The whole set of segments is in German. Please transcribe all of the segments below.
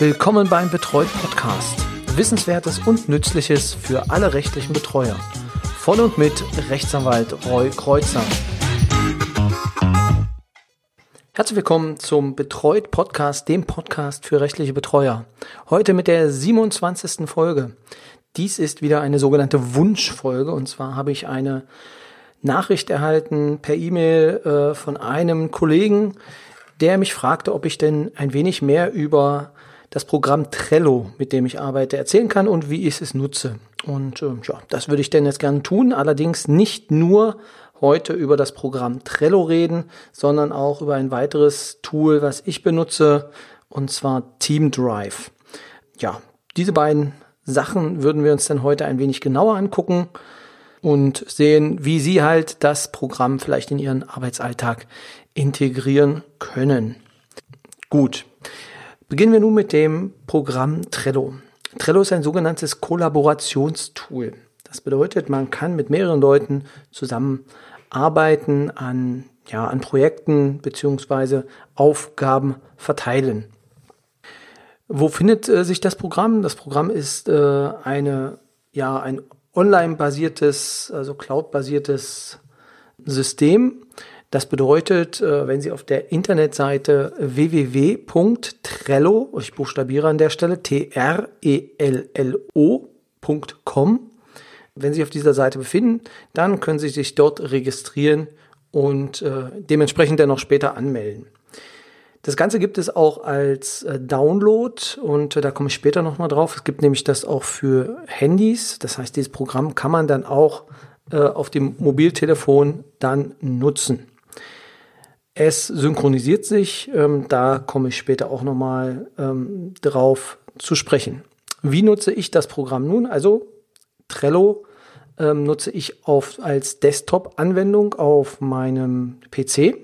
Willkommen beim Betreut Podcast. Wissenswertes und Nützliches für alle rechtlichen Betreuer. Von und mit Rechtsanwalt Roy Kreuzer. Herzlich willkommen zum Betreut Podcast, dem Podcast für rechtliche Betreuer. Heute mit der 27. Folge. Dies ist wieder eine sogenannte Wunschfolge und zwar habe ich eine Nachricht erhalten per E-Mail äh, von einem Kollegen, der mich fragte, ob ich denn ein wenig mehr über das Programm Trello, mit dem ich arbeite, erzählen kann und wie ich es nutze. Und äh, ja, das würde ich denn jetzt gerne tun. Allerdings nicht nur heute über das Programm Trello reden, sondern auch über ein weiteres Tool, was ich benutze, und zwar Team Drive. Ja, diese beiden Sachen würden wir uns dann heute ein wenig genauer angucken und sehen, wie Sie halt das Programm vielleicht in Ihren Arbeitsalltag integrieren können. Gut, beginnen wir nun mit dem Programm Trello. Trello ist ein sogenanntes Kollaborationstool. Das bedeutet, man kann mit mehreren Leuten zusammenarbeiten an, ja, an Projekten beziehungsweise Aufgaben verteilen. Wo findet äh, sich das Programm? Das Programm ist äh, eine, ja, ein online-basiertes, also cloud-basiertes System. Das bedeutet, äh, wenn Sie auf der Internetseite www.trello, ich buchstabiere an der Stelle, T-R-E-L-L-O.com, wenn Sie auf dieser Seite befinden, dann können Sie sich dort registrieren und äh, dementsprechend dann auch später anmelden. Das Ganze gibt es auch als äh, Download und da komme ich später nochmal drauf. Es gibt nämlich das auch für Handys. Das heißt, dieses Programm kann man dann auch auf dem Mobiltelefon dann nutzen. Es synchronisiert sich, ähm, da komme ich später auch nochmal ähm, drauf zu sprechen. Wie nutze ich das Programm nun? Also Trello ähm, nutze ich auf, als Desktop-Anwendung auf meinem PC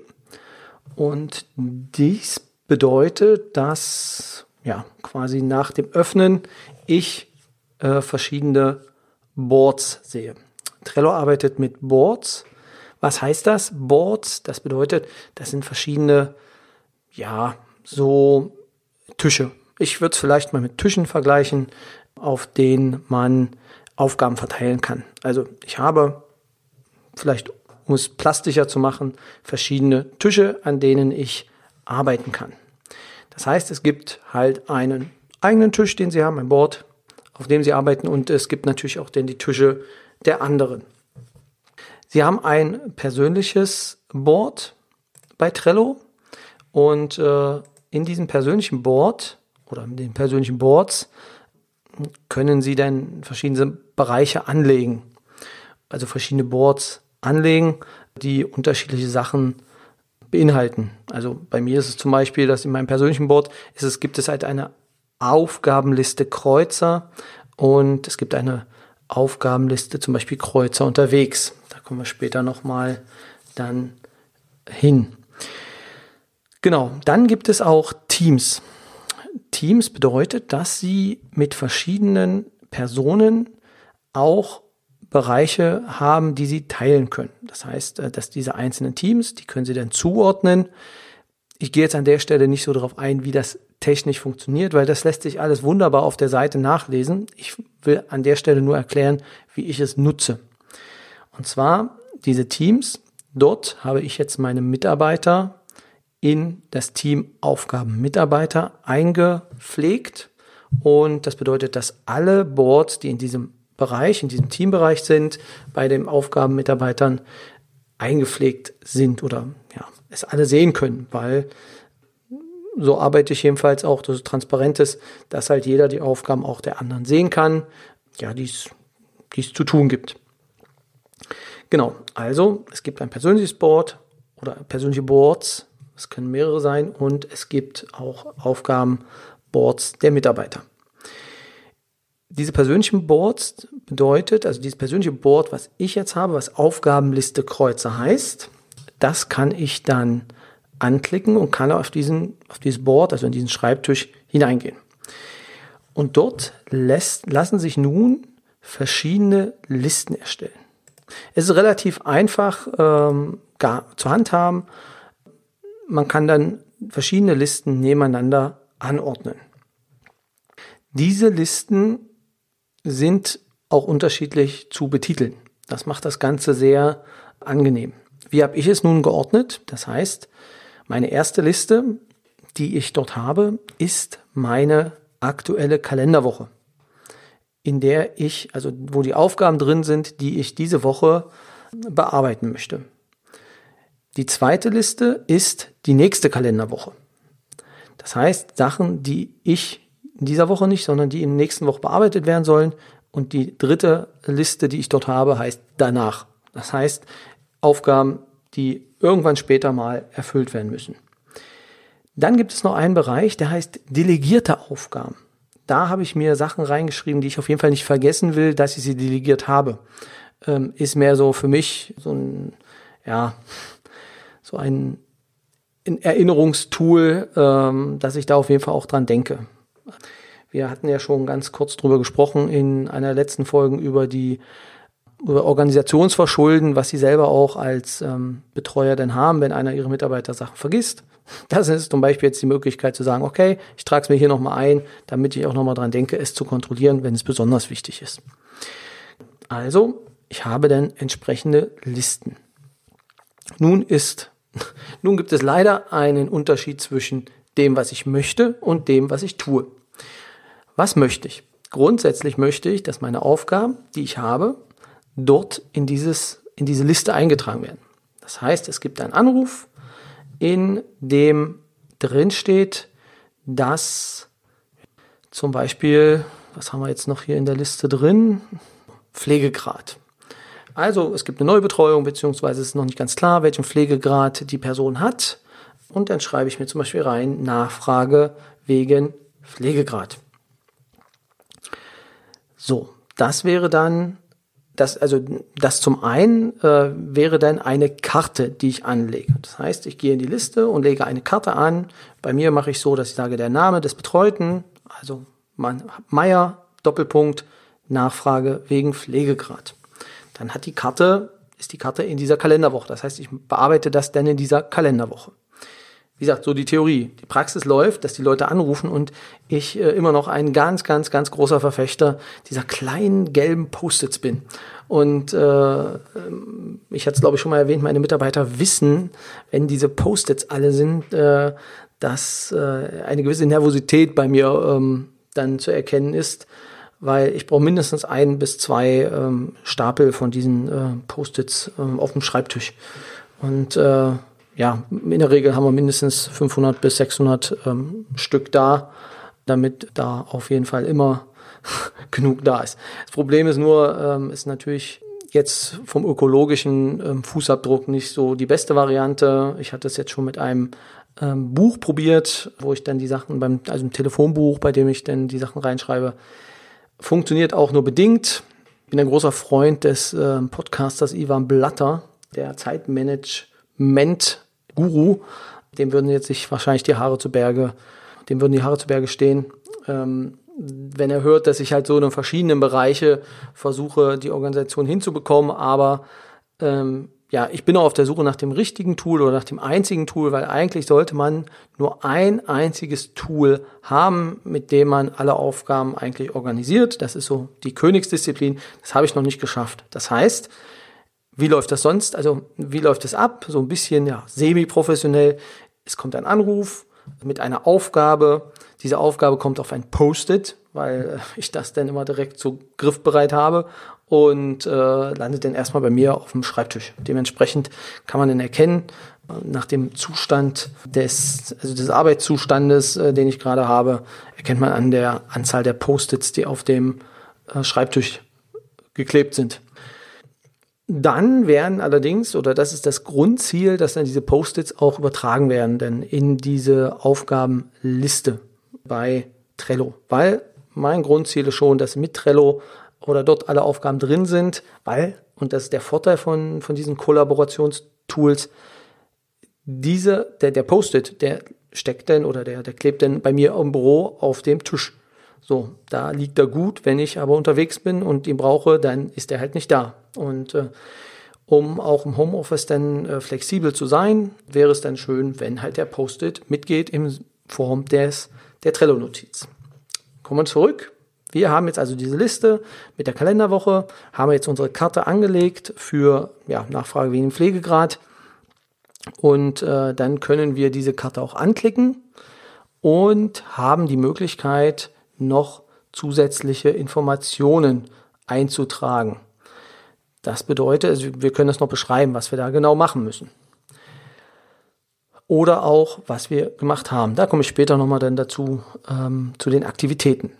und dies bedeutet, dass ja quasi nach dem Öffnen ich äh, verschiedene Boards sehe. Trello arbeitet mit Boards. Was heißt das? Boards, das bedeutet, das sind verschiedene, ja, so Tische. Ich würde es vielleicht mal mit Tischen vergleichen, auf denen man Aufgaben verteilen kann. Also ich habe vielleicht um es plastischer zu machen, verschiedene Tische, an denen ich arbeiten kann. Das heißt, es gibt halt einen eigenen Tisch, den Sie haben, ein Board, auf dem Sie arbeiten und es gibt natürlich auch dann die Tische der anderen. Sie haben ein persönliches Board bei Trello und äh, in diesem persönlichen Board oder in den persönlichen Boards können Sie dann verschiedene Bereiche anlegen. Also verschiedene Boards anlegen, die unterschiedliche Sachen beinhalten. Also bei mir ist es zum Beispiel, dass in meinem persönlichen Board ist es, gibt es halt eine Aufgabenliste Kreuzer und es gibt eine Aufgabenliste zum Beispiel Kreuzer unterwegs. Kommen wir später nochmal dann hin. Genau, dann gibt es auch Teams. Teams bedeutet, dass Sie mit verschiedenen Personen auch Bereiche haben, die Sie teilen können. Das heißt, äh, dass diese einzelnen Teams, die können Sie dann zuordnen. Ich gehe jetzt an der Stelle nicht so darauf ein, wie das technisch funktioniert, weil das lässt sich alles wunderbar auf der Seite nachlesen. Ich will an der Stelle nur erklären, wie ich es nutze. Und zwar diese Teams, dort habe ich jetzt meine Mitarbeiter in das Team Aufgaben Mitarbeiter eingepflegt. Und das bedeutet, dass alle Boards, die in diesem Bereich, in diesem Teambereich sind, bei den Aufgabenmitarbeitern eingepflegt sind oder ja, es alle sehen können, weil so arbeite ich jedenfalls auch, dass es transparent ist, dass halt jeder die Aufgaben auch der anderen sehen kann, ja, die es zu tun gibt. Genau, also es gibt ein persönliches Board oder persönliche Boards, es können mehrere sein und es gibt auch Aufgabenboards der Mitarbeiter diese persönlichen Boards bedeutet, also dieses persönliche Board, was ich jetzt habe, was Aufgabenliste Kreuzer heißt, das kann ich dann anklicken und kann auf diesen, auf dieses Board, also in diesen Schreibtisch hineingehen. Und dort lässt, lassen sich nun verschiedene Listen erstellen. Es ist relativ einfach ähm, gar, zu handhaben. Man kann dann verschiedene Listen nebeneinander anordnen. Diese Listen sind auch unterschiedlich zu betiteln. Das macht das Ganze sehr angenehm. Wie habe ich es nun geordnet? Das heißt, meine erste Liste, die ich dort habe, ist meine aktuelle Kalenderwoche, in der ich, also wo die Aufgaben drin sind, die ich diese Woche bearbeiten möchte. Die zweite Liste ist die nächste Kalenderwoche. Das heißt, Sachen, die ich in dieser Woche nicht, sondern die in der nächsten Woche bearbeitet werden sollen. Und die dritte Liste, die ich dort habe, heißt danach. Das heißt, Aufgaben, die irgendwann später mal erfüllt werden müssen. Dann gibt es noch einen Bereich, der heißt delegierte Aufgaben. Da habe ich mir Sachen reingeschrieben, die ich auf jeden Fall nicht vergessen will, dass ich sie delegiert habe. Ähm, ist mehr so für mich so ein, ja, so ein, ein Erinnerungstool, ähm, dass ich da auf jeden Fall auch dran denke. Wir hatten ja schon ganz kurz drüber gesprochen in einer letzten Folgen über die Organisationsverschulden, was sie selber auch als ähm, Betreuer denn haben, wenn einer ihrer Mitarbeiter Sachen vergisst. Das ist zum Beispiel jetzt die Möglichkeit zu sagen, okay, ich trage es mir hier nochmal ein, damit ich auch nochmal dran denke, es zu kontrollieren, wenn es besonders wichtig ist. Also, ich habe dann entsprechende Listen. Nun ist, nun gibt es leider einen Unterschied zwischen dem, was ich möchte und dem, was ich tue. Was möchte ich? Grundsätzlich möchte ich, dass meine Aufgaben, die ich habe, dort in, dieses, in diese Liste eingetragen werden. Das heißt, es gibt einen Anruf, in dem drin steht, dass zum Beispiel, was haben wir jetzt noch hier in der Liste drin? Pflegegrad. Also es gibt eine Neubetreuung, beziehungsweise es ist noch nicht ganz klar, welchen Pflegegrad die Person hat. Und dann schreibe ich mir zum Beispiel rein, Nachfrage wegen Pflegegrad. So, das wäre dann das, also das zum einen äh, wäre dann eine Karte, die ich anlege. Das heißt, ich gehe in die Liste und lege eine Karte an. Bei mir mache ich so, dass ich sage, der Name des Betreuten, also Meier, Doppelpunkt, Nachfrage wegen Pflegegrad. Dann hat die Karte, ist die Karte in dieser Kalenderwoche. Das heißt, ich bearbeite das dann in dieser Kalenderwoche wie gesagt, so die Theorie. Die Praxis läuft, dass die Leute anrufen und ich äh, immer noch ein ganz, ganz, ganz großer Verfechter dieser kleinen gelben Post-its bin. Und äh, ähm, ich hatte es, glaube ich, schon mal erwähnt, meine Mitarbeiter wissen, wenn diese Post-its alle sind, äh, dass äh, eine gewisse Nervosität bei mir ähm, dann zu erkennen ist, weil ich brauche mindestens ein bis zwei ähm, Stapel von diesen äh, Post-its ähm, auf dem Schreibtisch. Und äh, ja, in der Regel haben wir mindestens 500 bis 600 ähm, Stück da, damit da auf jeden Fall immer genug da ist. Das Problem ist nur, ähm, ist natürlich jetzt vom ökologischen ähm, Fußabdruck nicht so die beste Variante. Ich hatte es jetzt schon mit einem ähm, Buch probiert, wo ich dann die Sachen beim, also ein Telefonbuch, bei dem ich dann die Sachen reinschreibe. Funktioniert auch nur bedingt. Ich bin ein großer Freund des äh, Podcasters Ivan Blatter, der Zeitmanagement Guru, dem würden jetzt sich wahrscheinlich die Haare zu Berge, dem würden die Haare zu Berge stehen. Ähm, wenn er hört, dass ich halt so in verschiedenen Bereiche versuche, die Organisation hinzubekommen, aber ähm, ja, ich bin auch auf der Suche nach dem richtigen Tool oder nach dem einzigen Tool, weil eigentlich sollte man nur ein einziges Tool haben, mit dem man alle Aufgaben eigentlich organisiert. Das ist so die Königsdisziplin. Das habe ich noch nicht geschafft. Das heißt, wie läuft das sonst? Also, wie läuft es ab? So ein bisschen, ja, semi-professionell. Es kommt ein Anruf mit einer Aufgabe. Diese Aufgabe kommt auf ein Post-it, weil äh, ich das dann immer direkt so griffbereit habe und äh, landet dann erstmal bei mir auf dem Schreibtisch. Dementsprechend kann man dann erkennen, äh, nach dem Zustand des, also des Arbeitszustandes, äh, den ich gerade habe, erkennt man an der Anzahl der Post-its, die auf dem äh, Schreibtisch geklebt sind. Dann werden allerdings, oder das ist das Grundziel, dass dann diese Post-its auch übertragen werden, denn in diese Aufgabenliste bei Trello. Weil mein Grundziel ist schon, dass mit Trello oder dort alle Aufgaben drin sind, weil, und das ist der Vorteil von, von diesen Kollaborationstools, diese, der, der Post-it, der steckt denn oder der, der klebt denn bei mir im Büro auf dem Tisch. So, da liegt er gut. Wenn ich aber unterwegs bin und ihn brauche, dann ist er halt nicht da. Und äh, um auch im Homeoffice dann äh, flexibel zu sein, wäre es dann schön, wenn halt der Post-it mitgeht in Form des, der Trello-Notiz. Kommen wir zurück. Wir haben jetzt also diese Liste mit der Kalenderwoche, haben jetzt unsere Karte angelegt für ja, Nachfrage wegen Pflegegrad und äh, dann können wir diese Karte auch anklicken und haben die Möglichkeit, noch zusätzliche Informationen einzutragen. Das bedeutet, also wir können das noch beschreiben, was wir da genau machen müssen. Oder auch, was wir gemacht haben. Da komme ich später nochmal dann dazu, ähm, zu den Aktivitäten.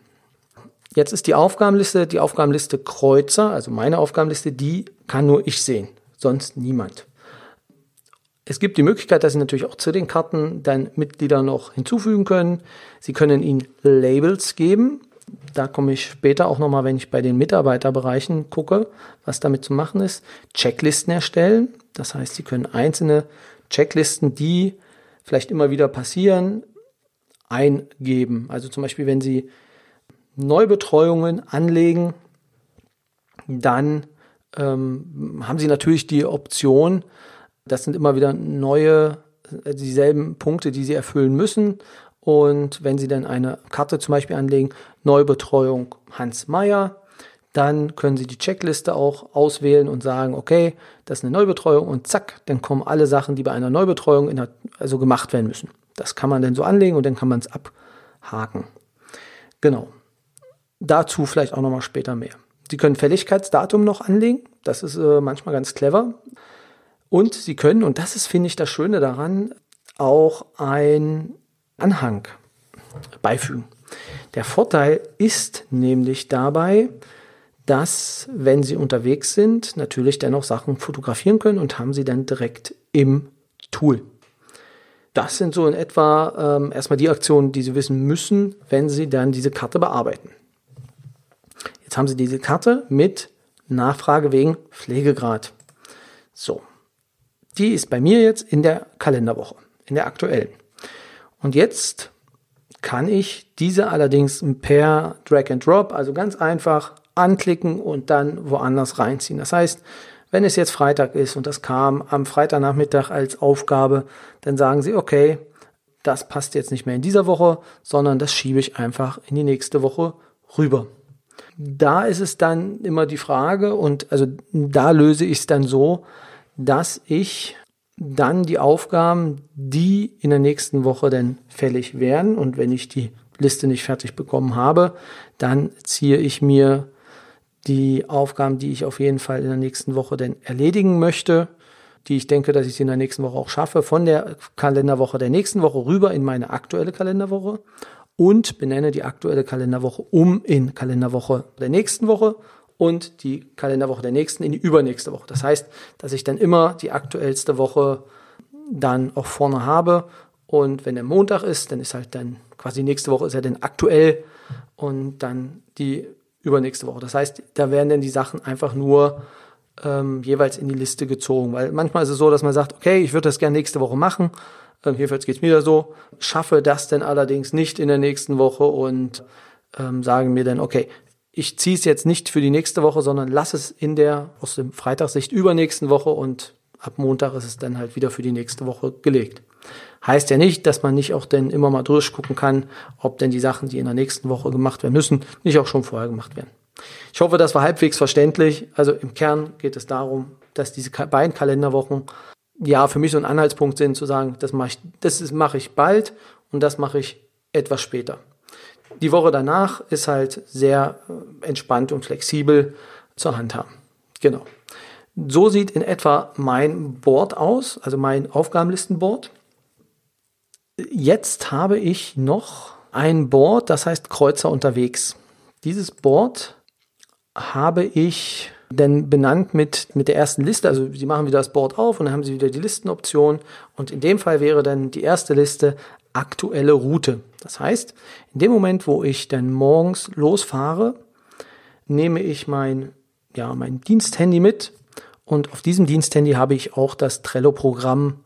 Jetzt ist die Aufgabenliste, die Aufgabenliste Kreuzer, also meine Aufgabenliste, die kann nur ich sehen, sonst niemand. Es gibt die Möglichkeit, dass Sie natürlich auch zu den Karten dann Mitglieder noch hinzufügen können. Sie können ihnen Labels geben. Da komme ich später auch nochmal, wenn ich bei den Mitarbeiterbereichen gucke, was damit zu machen ist. Checklisten erstellen. Das heißt, Sie können einzelne Checklisten, die vielleicht immer wieder passieren, eingeben. Also zum Beispiel, wenn Sie Neubetreuungen anlegen, dann ähm, haben Sie natürlich die Option, das sind immer wieder neue, äh, dieselben Punkte, die Sie erfüllen müssen. Und wenn Sie dann eine Karte zum Beispiel anlegen, Neubetreuung Hans Meyer, dann können Sie die Checkliste auch auswählen und sagen, okay, das ist eine Neubetreuung und zack, dann kommen alle Sachen, die bei einer Neubetreuung der, also gemacht werden müssen. Das kann man dann so anlegen und dann kann man es abhaken. Genau. Dazu vielleicht auch nochmal später mehr. Sie können Fälligkeitsdatum noch anlegen. Das ist äh, manchmal ganz clever. Und Sie können, und das ist, finde ich, das Schöne daran, auch ein Anhang beifügen. Der Vorteil ist nämlich dabei, dass, wenn Sie unterwegs sind, natürlich dennoch Sachen fotografieren können und haben sie dann direkt im Tool. Das sind so in etwa ähm, erstmal die Aktionen, die Sie wissen müssen, wenn Sie dann diese Karte bearbeiten. Jetzt haben Sie diese Karte mit Nachfrage wegen Pflegegrad. So, die ist bei mir jetzt in der Kalenderwoche, in der aktuellen. Und jetzt kann ich diese allerdings per Drag and Drop, also ganz einfach anklicken und dann woanders reinziehen. Das heißt, wenn es jetzt Freitag ist und das kam am Freitagnachmittag als Aufgabe, dann sagen Sie, okay, das passt jetzt nicht mehr in dieser Woche, sondern das schiebe ich einfach in die nächste Woche rüber. Da ist es dann immer die Frage und also da löse ich es dann so, dass ich dann die Aufgaben, die in der nächsten Woche dann fällig werden und wenn ich die Liste nicht fertig bekommen habe, dann ziehe ich mir die Aufgaben, die ich auf jeden Fall in der nächsten Woche dann erledigen möchte, die ich denke, dass ich sie in der nächsten Woche auch schaffe, von der Kalenderwoche der nächsten Woche rüber in meine aktuelle Kalenderwoche und benenne die aktuelle Kalenderwoche um in Kalenderwoche der nächsten Woche und die Kalenderwoche der nächsten in die übernächste Woche. Das heißt, dass ich dann immer die aktuellste Woche dann auch vorne habe. Und wenn der Montag ist, dann ist halt dann quasi nächste Woche ist ja dann aktuell und dann die übernächste Woche. Das heißt, da werden dann die Sachen einfach nur ähm, jeweils in die Liste gezogen. Weil manchmal ist es so, dass man sagt, okay, ich würde das gerne nächste Woche machen. Ähm, jedenfalls geht es mir so. Schaffe das dann allerdings nicht in der nächsten Woche und ähm, sagen mir dann, okay, ich ziehe es jetzt nicht für die nächste Woche, sondern lass es in der aus dem Freitagssicht übernächsten Woche und ab Montag ist es dann halt wieder für die nächste Woche gelegt. Heißt ja nicht, dass man nicht auch denn immer mal durchgucken kann, ob denn die Sachen, die in der nächsten Woche gemacht werden müssen, nicht auch schon vorher gemacht werden. Ich hoffe, das war halbwegs verständlich. Also im Kern geht es darum, dass diese beiden Kalenderwochen ja für mich so ein Anhaltspunkt sind, zu sagen, das mache ich, das mache ich bald und das mache ich etwas später. Die Woche danach ist halt sehr äh, entspannt und flexibel zur Handhaben. Genau. So sieht in etwa mein Board aus, also mein Aufgabenlistenboard. Jetzt habe ich noch ein Board, das heißt Kreuzer unterwegs. Dieses Board habe ich denn benannt mit, mit der ersten Liste. Also Sie machen wieder das Board auf und dann haben Sie wieder die Listenoption. Und in dem Fall wäre dann die erste Liste aktuelle Route. Das heißt, in dem Moment, wo ich dann morgens losfahre, nehme ich mein, ja, mein Diensthandy mit und auf diesem Diensthandy habe ich auch das Trello-Programm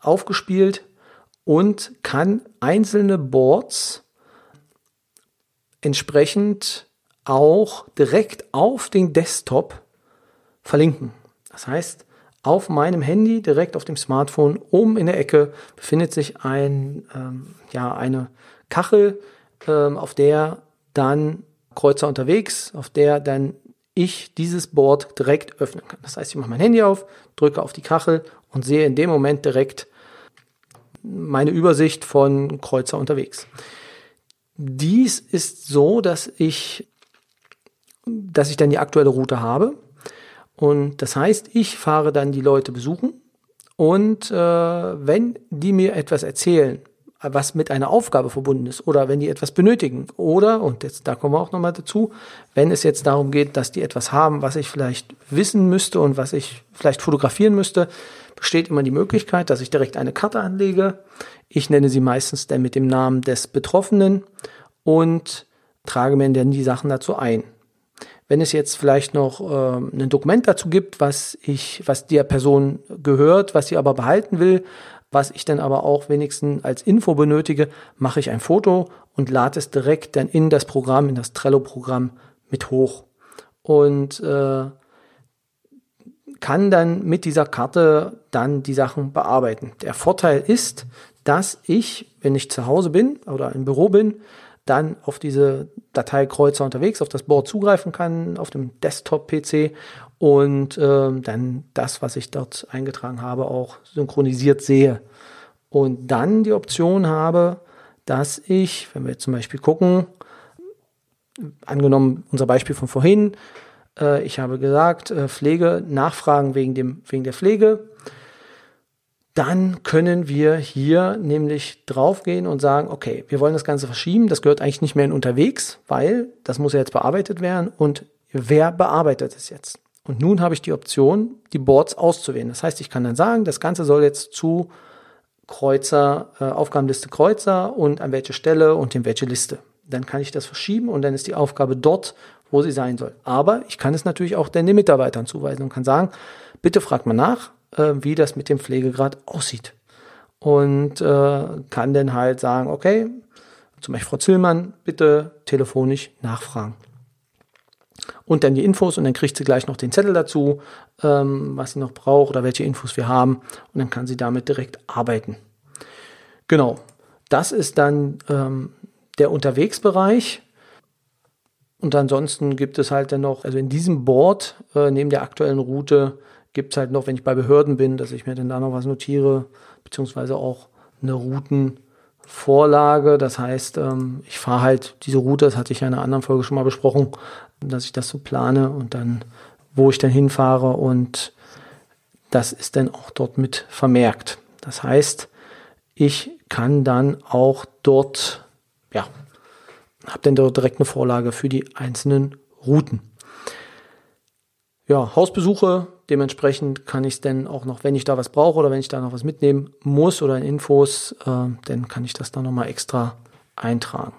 aufgespielt und kann einzelne Boards entsprechend auch direkt auf den Desktop verlinken. Das heißt, auf meinem Handy, direkt auf dem Smartphone, oben in der Ecke befindet sich ein, ähm, ja, eine Kachel, ähm, auf der dann Kreuzer unterwegs, auf der dann ich dieses Board direkt öffnen kann. Das heißt, ich mache mein Handy auf, drücke auf die Kachel und sehe in dem Moment direkt meine Übersicht von Kreuzer unterwegs. Dies ist so, dass ich, dass ich dann die aktuelle Route habe. Und das heißt, ich fahre dann die Leute besuchen und äh, wenn die mir etwas erzählen, was mit einer Aufgabe verbunden ist oder wenn die etwas benötigen oder, und jetzt da kommen wir auch nochmal dazu, wenn es jetzt darum geht, dass die etwas haben, was ich vielleicht wissen müsste und was ich vielleicht fotografieren müsste, besteht immer die Möglichkeit, dass ich direkt eine Karte anlege. Ich nenne sie meistens dann mit dem Namen des Betroffenen und trage mir dann die Sachen dazu ein. Wenn es jetzt vielleicht noch äh, ein Dokument dazu gibt, was ich, was der Person gehört, was sie aber behalten will, was ich dann aber auch wenigstens als Info benötige, mache ich ein Foto und lade es direkt dann in das Programm, in das Trello-Programm mit hoch. Und äh, kann dann mit dieser Karte dann die Sachen bearbeiten. Der Vorteil ist, dass ich, wenn ich zu Hause bin oder im Büro bin, dann auf diese Dateikreuzer unterwegs, auf das Board zugreifen kann, auf dem Desktop-PC und äh, dann das, was ich dort eingetragen habe, auch synchronisiert sehe. Und dann die Option habe, dass ich, wenn wir jetzt zum Beispiel gucken, angenommen unser Beispiel von vorhin, äh, ich habe gesagt, äh, Pflege, Nachfragen wegen, dem, wegen der Pflege, dann können wir hier nämlich draufgehen und sagen, okay, wir wollen das Ganze verschieben, das gehört eigentlich nicht mehr in unterwegs, weil das muss ja jetzt bearbeitet werden und wer bearbeitet es jetzt? Und nun habe ich die Option, die Boards auszuwählen. Das heißt, ich kann dann sagen, das Ganze soll jetzt zu Kreuzer, äh, Aufgabenliste Kreuzer und an welche Stelle und in welche Liste. Dann kann ich das verschieben und dann ist die Aufgabe dort, wo sie sein soll. Aber ich kann es natürlich auch den Mitarbeitern zuweisen und kann sagen, bitte fragt mal nach, äh, wie das mit dem Pflegegrad aussieht. Und äh, kann dann halt sagen, okay, zum Beispiel Frau Zillmann, bitte telefonisch nachfragen und dann die Infos und dann kriegt sie gleich noch den Zettel dazu, ähm, was sie noch braucht oder welche Infos wir haben und dann kann sie damit direkt arbeiten. Genau, das ist dann ähm, der Unterwegsbereich. Und ansonsten gibt es halt dann noch, also in diesem Board, äh, neben der aktuellen Route, gibt es halt noch, wenn ich bei Behörden bin, dass ich mir dann da noch was notiere, beziehungsweise auch eine Routenvorlage. Das heißt, ähm, ich fahre halt diese Route, das hatte ich ja in einer anderen Folge schon mal besprochen, dass ich das so plane und dann, wo ich dann hinfahre und das ist dann auch dort mit vermerkt. Das heißt, ich kann dann auch dort, ja, habe dann dort direkt eine Vorlage für die einzelnen Routen. Ja, Hausbesuche, dementsprechend kann ich es dann auch noch, wenn ich da was brauche oder wenn ich da noch was mitnehmen muss oder Infos, äh, dann kann ich das dann nochmal extra eintragen.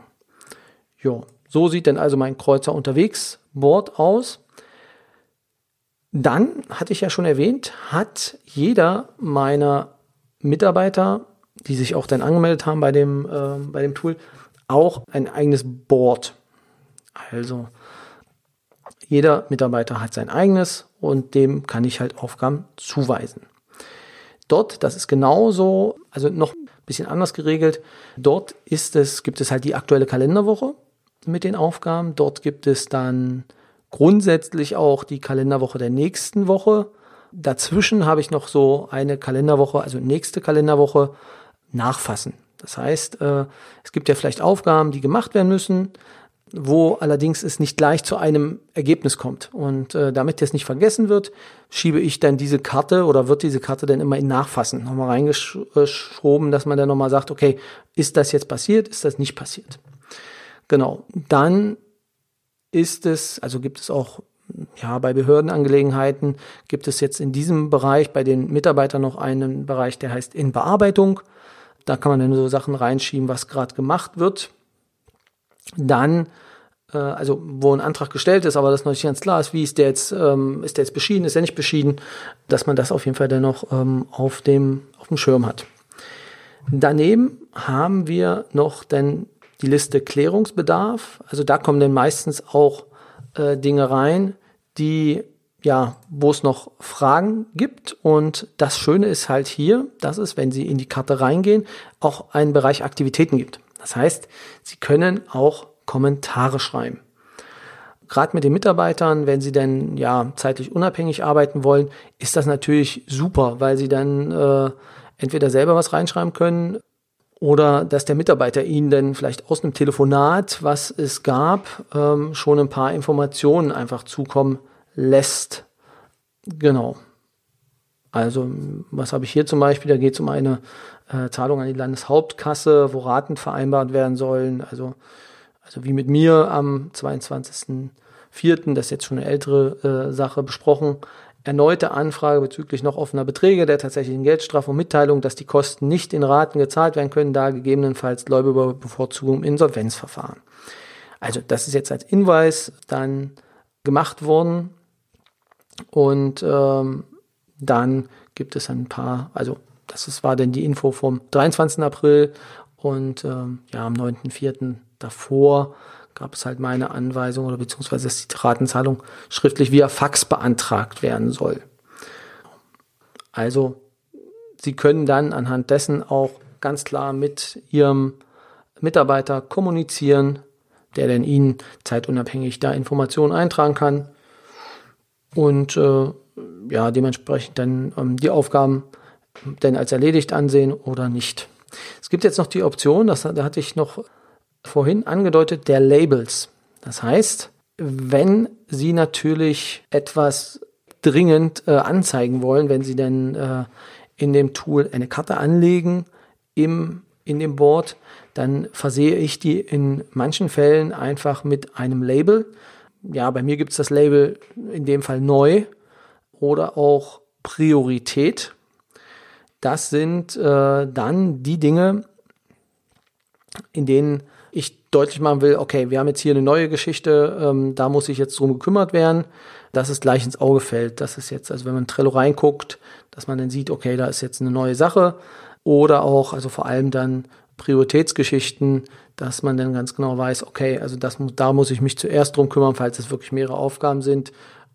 Ja, so sieht denn also mein Kreuzer unterwegs Board aus. Dann, hatte ich ja schon erwähnt, hat jeder meiner Mitarbeiter, die sich auch dann angemeldet haben bei dem, äh, bei dem Tool, auch ein eigenes Board. Also jeder Mitarbeiter hat sein eigenes und dem kann ich halt Aufgaben zuweisen. Dort, das ist genauso, also noch ein bisschen anders geregelt. Dort ist es, gibt es halt die aktuelle Kalenderwoche mit den Aufgaben. Dort gibt es dann grundsätzlich auch die Kalenderwoche der nächsten Woche. Dazwischen habe ich noch so eine Kalenderwoche, also nächste Kalenderwoche nachfassen. Das heißt, äh, es gibt ja vielleicht Aufgaben, die gemacht werden müssen, wo allerdings es nicht gleich zu einem Ergebnis kommt. Und äh, damit das nicht vergessen wird, schiebe ich dann diese Karte oder wird diese Karte dann immer in Nachfassen nochmal reingeschoben, dass man dann nochmal sagt, okay, ist das jetzt passiert, ist das nicht passiert. Genau. Dann ist es, also gibt es auch ja, bei Behördenangelegenheiten gibt es jetzt in diesem Bereich bei den Mitarbeitern noch einen Bereich, der heißt in Bearbeitung. Da kann man dann so Sachen reinschieben, was gerade gemacht wird. Dann, äh, also wo ein Antrag gestellt ist, aber das noch nicht ganz klar ist, wie ist der jetzt, ähm, ist der jetzt beschieden, ist der nicht beschieden, dass man das auf jeden Fall dann noch ähm, auf, dem, auf dem Schirm hat. Daneben haben wir noch dann die Liste Klärungsbedarf. Also da kommen dann meistens auch äh, Dinge rein, die ja, wo es noch Fragen gibt. Und das Schöne ist halt hier, dass es, wenn Sie in die Karte reingehen, auch einen Bereich Aktivitäten gibt. Das heißt, Sie können auch Kommentare schreiben. gerade mit den Mitarbeitern, wenn sie dann ja zeitlich unabhängig arbeiten wollen, ist das natürlich super, weil sie dann äh, entweder selber was reinschreiben können oder dass der Mitarbeiter ihnen dann vielleicht aus einem Telefonat, was es gab, ähm, schon ein paar Informationen einfach zukommen lässt. Genau. Also, was habe ich hier zum Beispiel? Da geht es um eine äh, Zahlung an die Landeshauptkasse, wo Raten vereinbart werden sollen. Also, also wie mit mir am 22.04., das ist jetzt schon eine ältere äh, Sache, besprochen. Erneute Anfrage bezüglich noch offener Beträge der tatsächlichen Geldstrafe und Mitteilung, dass die Kosten nicht in Raten gezahlt werden können, da gegebenenfalls Gläubigerbevorzugung im Insolvenzverfahren. Also das ist jetzt als Hinweis dann gemacht worden und ähm, dann gibt es ein paar, also das war denn die Info vom 23. April und ähm, ja, am 9.4. davor gab es halt meine Anweisung oder beziehungsweise dass die Ratenzahlung schriftlich via Fax beantragt werden soll. Also Sie können dann anhand dessen auch ganz klar mit Ihrem Mitarbeiter kommunizieren, der denn Ihnen zeitunabhängig da Informationen eintragen kann und äh, ja, dementsprechend dann ähm, die Aufgaben denn als erledigt ansehen oder nicht. Es gibt jetzt noch die Option, das, da hatte ich noch vorhin angedeutet, der Labels. Das heißt, wenn Sie natürlich etwas dringend äh, anzeigen wollen, wenn Sie denn äh, in dem Tool eine Karte anlegen im, in dem Board, dann versehe ich die in manchen Fällen einfach mit einem Label. Ja, bei mir gibt es das Label in dem Fall neu oder auch Priorität. Das sind äh, dann die Dinge, in denen ich deutlich machen will, okay, wir haben jetzt hier eine neue Geschichte, ähm, da muss ich jetzt drum gekümmert werden, dass es gleich ins Auge fällt. Das ist jetzt, also wenn man Trello reinguckt, dass man dann sieht, okay, da ist jetzt eine neue Sache. Oder auch, also vor allem dann Prioritätsgeschichten, dass man dann ganz genau weiß, okay, also das, da muss ich mich zuerst drum kümmern, falls es wirklich mehrere Aufgaben sind.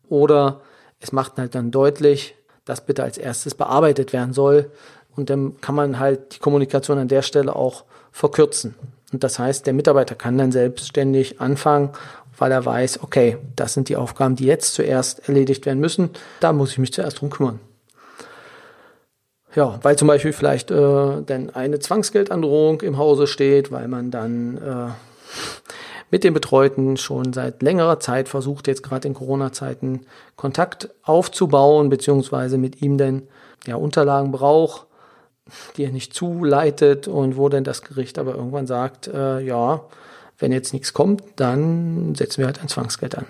Oder es macht halt dann deutlich, dass bitte als erstes bearbeitet werden soll. Und dann kann man halt die Kommunikation an der Stelle auch verkürzen. Und das heißt, der Mitarbeiter kann dann selbstständig anfangen, weil er weiß, okay, das sind die Aufgaben, die jetzt zuerst erledigt werden müssen. Da muss ich mich zuerst drum kümmern. Ja, weil zum Beispiel vielleicht äh, dann eine Zwangsgeldandrohung im Hause steht, weil man dann äh, mit dem Betreuten schon seit längerer Zeit versucht, jetzt gerade in Corona-Zeiten Kontakt aufzubauen, beziehungsweise mit ihm dann ja Unterlagen braucht, die er nicht zuleitet und wo dann das Gericht aber irgendwann sagt, äh, ja, wenn jetzt nichts kommt, dann setzen wir halt ein Zwangsgeld an.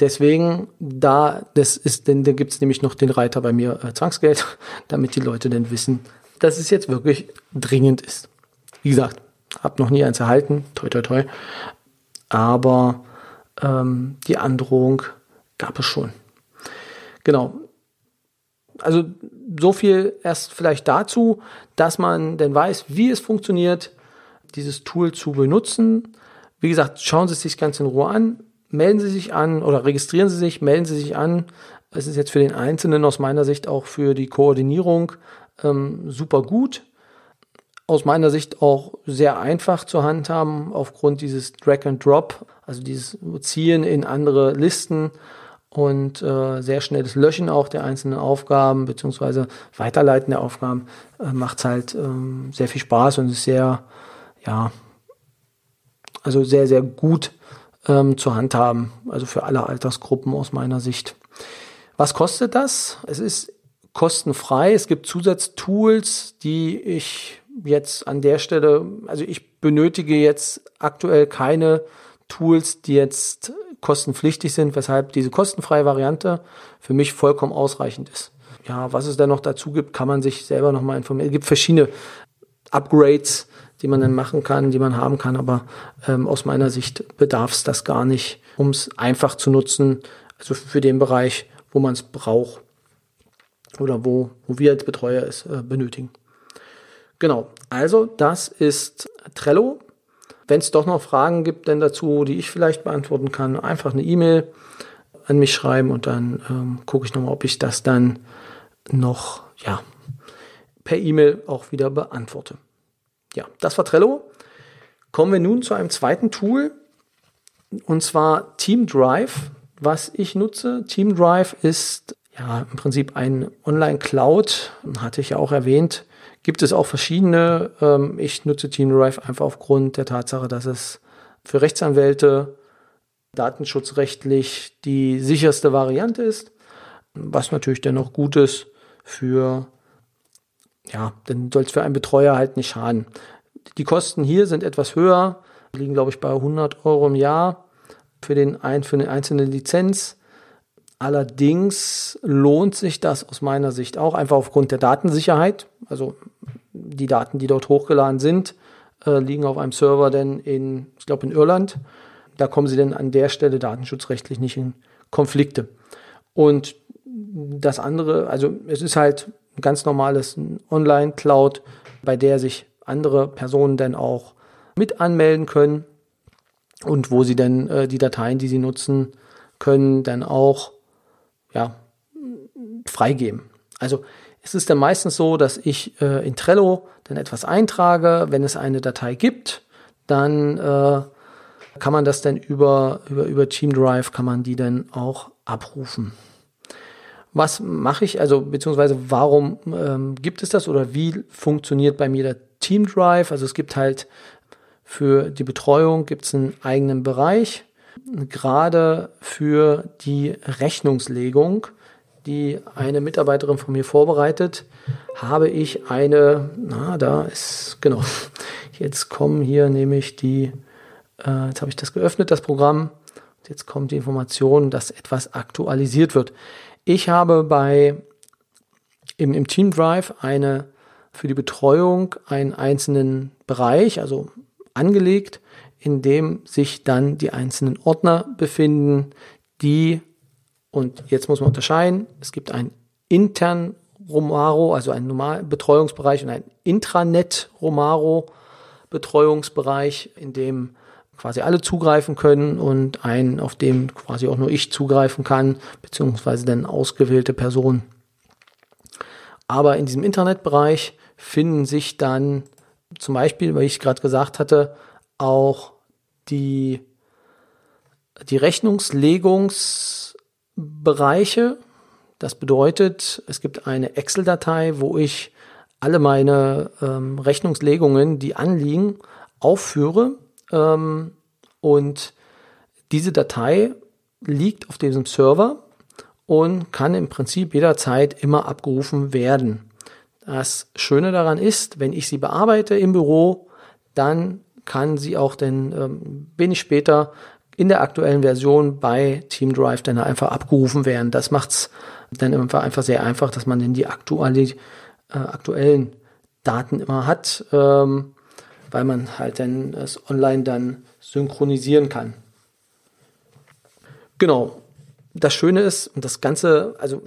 Deswegen, da, das ist, denn da gibt es nämlich noch den Reiter bei mir äh, Zwangsgeld, damit die Leute dann wissen, dass es jetzt wirklich dringend ist. Wie gesagt, hab noch nie eins erhalten, toi toi toi. Aber ähm, die Androhung gab es schon. Genau. Also so viel erst vielleicht dazu, dass man denn weiß, wie es funktioniert, dieses Tool zu benutzen. Wie gesagt, schauen Sie es sich ganz in Ruhe an, melden Sie sich an oder registrieren Sie sich, melden Sie sich an. Es ist jetzt für den Einzelnen aus meiner Sicht auch für die Koordinierung ähm, super gut aus meiner Sicht auch sehr einfach zu handhaben aufgrund dieses Drag and Drop, also dieses Ziehen in andere Listen und äh, sehr schnelles Löschen auch der einzelnen Aufgaben beziehungsweise Weiterleiten der Aufgaben äh, macht halt ähm, sehr viel Spaß und ist sehr, ja, also sehr, sehr gut ähm, zu handhaben, also für alle Altersgruppen aus meiner Sicht. Was kostet das? Es ist kostenfrei. Es gibt Zusatztools, die ich jetzt an der Stelle, also ich benötige jetzt aktuell keine Tools, die jetzt kostenpflichtig sind, weshalb diese kostenfreie Variante für mich vollkommen ausreichend ist. Ja, was es da noch dazu gibt, kann man sich selber nochmal informieren. Es gibt verschiedene Upgrades, die man dann machen kann, die man haben kann, aber ähm, aus meiner Sicht bedarf es das gar nicht, um es einfach zu nutzen, also für den Bereich, wo man es braucht oder wo, wo wir als Betreuer es äh, benötigen. Genau, also das ist Trello. Wenn es doch noch Fragen gibt denn dazu, die ich vielleicht beantworten kann, einfach eine E-Mail an mich schreiben und dann ähm, gucke ich nochmal, ob ich das dann noch ja, per E-Mail auch wieder beantworte. Ja, das war Trello. Kommen wir nun zu einem zweiten Tool. Und zwar Team Drive, was ich nutze. Team Drive ist ja im Prinzip ein Online-Cloud, hatte ich ja auch erwähnt. Gibt es auch verschiedene. Ähm, ich nutze Team Drive einfach aufgrund der Tatsache, dass es für Rechtsanwälte datenschutzrechtlich die sicherste Variante ist, was natürlich dennoch gut ist für, ja, dann soll es für einen Betreuer halt nicht schaden. Die Kosten hier sind etwas höher, liegen glaube ich bei 100 Euro im Jahr für, den, ein, für eine einzelne Lizenz. Allerdings lohnt sich das aus meiner Sicht auch einfach aufgrund der Datensicherheit. Also die Daten, die dort hochgeladen sind, äh, liegen auf einem Server denn in, ich glaube in Irland. Da kommen sie denn an der Stelle datenschutzrechtlich nicht in Konflikte. Und das andere, also es ist halt ein ganz normales Online-Cloud, bei der sich andere Personen dann auch mit anmelden können und wo sie dann äh, die Dateien, die sie nutzen können, dann auch ja, freigeben. Also es ist dann meistens so, dass ich äh, in Trello dann etwas eintrage. Wenn es eine Datei gibt, dann äh, kann man das dann über, über, über Team Drive, kann man die dann auch abrufen. Was mache ich, also beziehungsweise warum ähm, gibt es das oder wie funktioniert bei mir der Team Drive? Also es gibt halt für die Betreuung gibt es einen eigenen Bereich, gerade für die Rechnungslegung, die eine Mitarbeiterin von mir vorbereitet, habe ich eine, na, da ist, genau, jetzt kommen hier nämlich die, äh, jetzt habe ich das geöffnet, das Programm, jetzt kommt die Information, dass etwas aktualisiert wird. Ich habe bei im, im Team Drive eine für die Betreuung einen einzelnen Bereich, also angelegt, in dem sich dann die einzelnen Ordner befinden, die, und jetzt muss man unterscheiden, es gibt einen internen Romaro, also einen normalen Betreuungsbereich und einen Intranet Romaro Betreuungsbereich, in dem quasi alle zugreifen können und einen, auf dem quasi auch nur ich zugreifen kann, beziehungsweise dann ausgewählte Personen. Aber in diesem Internetbereich finden sich dann zum Beispiel, weil ich gerade gesagt hatte, auch die, die Rechnungslegungsbereiche. Das bedeutet, es gibt eine Excel-Datei, wo ich alle meine ähm, Rechnungslegungen, die anliegen, aufführe. Ähm, und diese Datei liegt auf diesem Server und kann im Prinzip jederzeit immer abgerufen werden. Das Schöne daran ist, wenn ich sie bearbeite im Büro, dann kann sie auch dann ähm, wenig später in der aktuellen Version bei Team Drive dann einfach abgerufen werden. Das macht es dann einfach, einfach sehr einfach, dass man dann die aktuelle, äh, aktuellen Daten immer hat, ähm, weil man halt dann es online dann synchronisieren kann. Genau, das Schöne ist, und das Ganze, also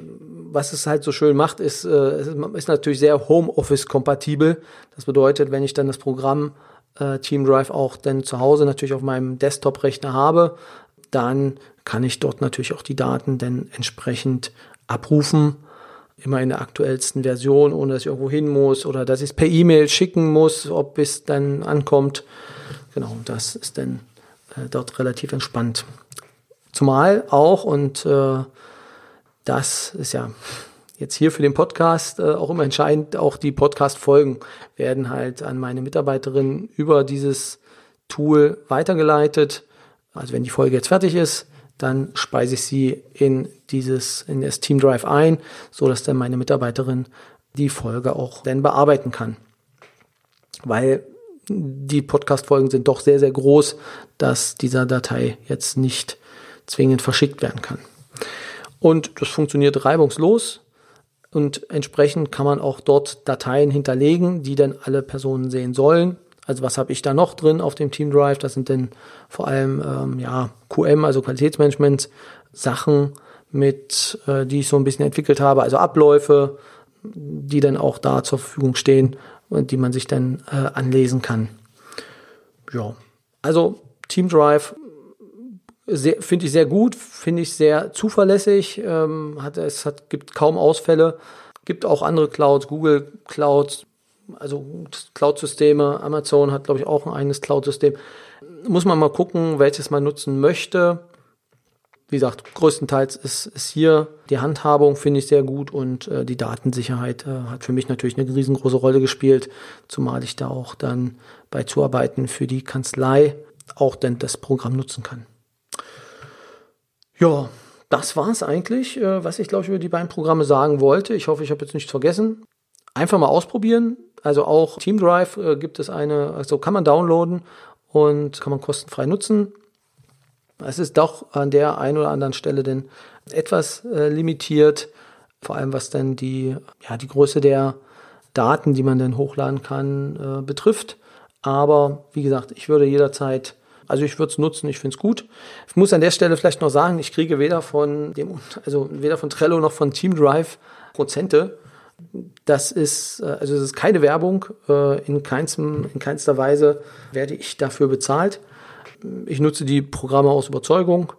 was es halt so schön macht, ist, äh, ist natürlich sehr Homeoffice-kompatibel. Das bedeutet, wenn ich dann das Programm äh, Team Drive auch dann zu Hause natürlich auf meinem Desktop-Rechner habe, dann kann ich dort natürlich auch die Daten dann entsprechend abrufen. Immer in der aktuellsten Version, ohne dass ich irgendwo hin muss oder dass ich es per E-Mail schicken muss, ob es dann ankommt. Genau, das ist dann äh, dort relativ entspannt. Zumal auch, und äh, das ist ja jetzt hier für den Podcast äh, auch immer entscheidend, auch die Podcast-Folgen werden halt an meine Mitarbeiterin über dieses Tool weitergeleitet. Also wenn die Folge jetzt fertig ist, dann speise ich sie in dieses, in das Team Drive ein, so dass dann meine Mitarbeiterin die Folge auch dann bearbeiten kann. Weil die Podcast-Folgen sind doch sehr, sehr groß, dass dieser Datei jetzt nicht zwingend verschickt werden kann. Und das funktioniert reibungslos und entsprechend kann man auch dort Dateien hinterlegen, die dann alle Personen sehen sollen. Also was habe ich da noch drin auf dem Team Drive? Das sind dann vor allem ähm, ja, QM, also Qualitätsmanagement, Sachen, mit, äh, die ich so ein bisschen entwickelt habe, also Abläufe, die dann auch da zur Verfügung stehen und die man sich dann äh, anlesen kann. Ja, also Team Drive finde ich sehr gut, finde ich sehr zuverlässig. Ähm, hat, es hat, gibt kaum Ausfälle. Gibt auch andere Clouds, Google Clouds, also Cloud-Systeme. Amazon hat, glaube ich, auch ein eigenes Cloud-System. muss man mal gucken, welches man nutzen möchte. Wie gesagt, größtenteils ist, ist hier die Handhabung, finde ich sehr gut und äh, die Datensicherheit äh, hat für mich natürlich eine riesengroße Rolle gespielt, zumal ich da auch dann bei Zuarbeiten für die Kanzlei auch dann das Programm nutzen kann. Ja, das war es eigentlich, äh, was ich glaube ich über die beiden Programme sagen wollte. Ich hoffe, ich habe jetzt nichts vergessen. Einfach mal ausprobieren. Also auch Team Drive äh, gibt es eine, also kann man downloaden und kann man kostenfrei nutzen. Es ist doch an der einen oder anderen Stelle denn etwas äh, limitiert, vor allem was dann die, ja, die Größe der Daten, die man dann hochladen kann, betrifft. Aber wie gesagt, ich würde jederzeit, also ich würde es nutzen, ich finde es gut. Ich muss an der Stelle vielleicht noch sagen, ich kriege weder von dem, also weder von Trello noch von TeamDrive Prozente. Das ist, äh, also es ist keine Werbung, äh, in, keinstem, in keinster Weise werde ich dafür bezahlt ich nutze die Programme aus Überzeugung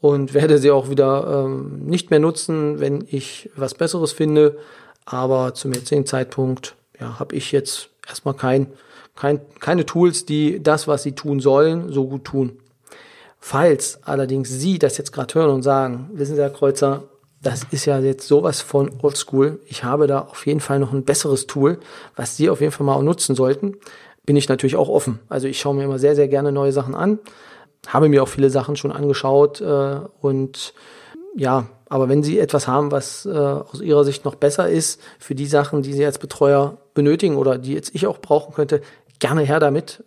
und werde sie auch wieder ähm, nicht mehr nutzen, wenn ich was Besseres finde. Aber zum jetzigen Zeitpunkt ja, habe ich jetzt erstmal kein, kein, keine Tools, die das, was sie tun sollen, so gut tun. Falls allerdings Sie das jetzt gerade hören und sagen, wissen Sie, Herr Kreuzer, das ist ja jetzt sowas von oldschool. Ich habe da auf jeden Fall noch ein besseres Tool, was Sie auf jeden Fall mal auch nutzen sollten bin ich natürlich auch offen. Also ich schaue mir immer sehr, sehr gerne neue Sachen an, habe mir auch viele Sachen schon angeschaut äh, und ja, aber wenn Sie etwas haben, was äh, aus Ihrer Sicht noch besser ist für die Sachen, die Sie als Betreuer benötigen oder die jetzt ich auch brauchen könnte, gerne her damit.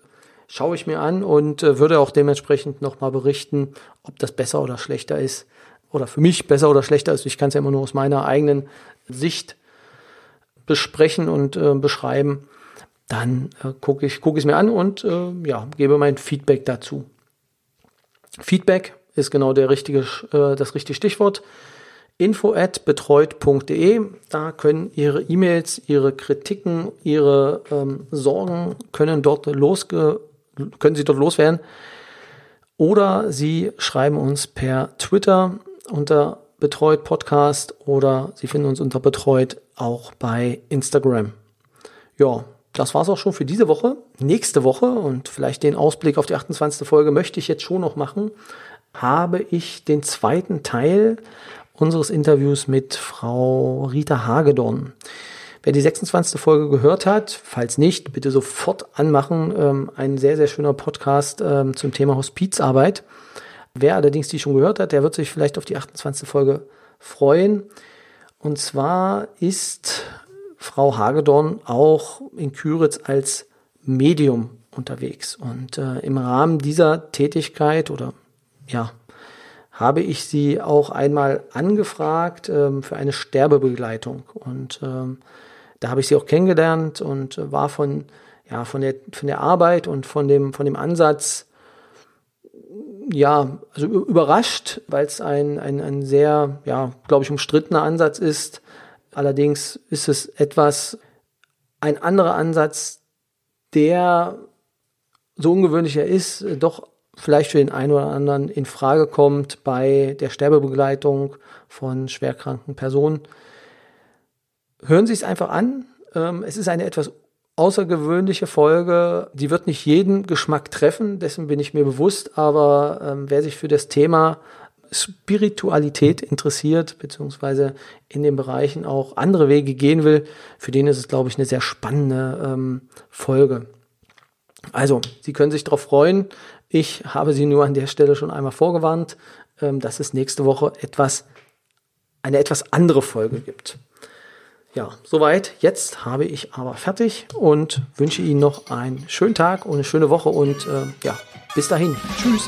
Schaue ich mir an und äh, würde auch dementsprechend nochmal berichten, ob das besser oder schlechter ist. Oder für mich besser oder schlechter ist. Ich kann es ja immer nur aus meiner eigenen Sicht besprechen und äh, beschreiben dann äh, gucke ich es mir an und äh, ja, gebe mein Feedback dazu. Feedback ist genau der richtige, äh, das richtige Stichwort. Info at betreut.de. Da können Ihre E-Mails, Ihre Kritiken, Ihre ähm, Sorgen können dort losge können Sie dort loswerden. Oder Sie schreiben uns per Twitter unter Betreut Podcast oder Sie finden uns unter Betreut auch bei Instagram. Ja, das war's auch schon für diese Woche. Nächste Woche und vielleicht den Ausblick auf die 28. Folge möchte ich jetzt schon noch machen, habe ich den zweiten Teil unseres Interviews mit Frau Rita Hagedorn. Wer die 26. Folge gehört hat, falls nicht, bitte sofort anmachen. Ähm, ein sehr, sehr schöner Podcast ähm, zum Thema Hospizarbeit. Wer allerdings die schon gehört hat, der wird sich vielleicht auf die 28. Folge freuen. Und zwar ist Frau Hagedorn auch in Küritz als Medium unterwegs. Und äh, im Rahmen dieser Tätigkeit oder ja, habe ich sie auch einmal angefragt ähm, für eine Sterbebegleitung. Und ähm, da habe ich sie auch kennengelernt und war von, ja, von, der, von der Arbeit und von dem, von dem Ansatz ja, also überrascht, weil es ein, ein, ein sehr, ja, glaube ich, umstrittener Ansatz ist, Allerdings ist es etwas, ein anderer Ansatz, der so ungewöhnlich er ist, doch vielleicht für den einen oder anderen in Frage kommt bei der Sterbebegleitung von schwerkranken Personen. Hören Sie es einfach an. Ähm, es ist eine etwas außergewöhnliche Folge. Die wird nicht jeden Geschmack treffen, dessen bin ich mir bewusst, aber ähm, wer sich für das Thema Spiritualität interessiert, beziehungsweise in den Bereichen auch andere Wege gehen will, für den ist es, glaube ich, eine sehr spannende ähm, Folge. Also, Sie können sich darauf freuen. Ich habe Sie nur an der Stelle schon einmal vorgewarnt, ähm, dass es nächste Woche etwas, eine etwas andere Folge gibt. Ja, soweit. Jetzt habe ich aber fertig und wünsche Ihnen noch einen schönen Tag und eine schöne Woche und äh, ja, bis dahin. Tschüss.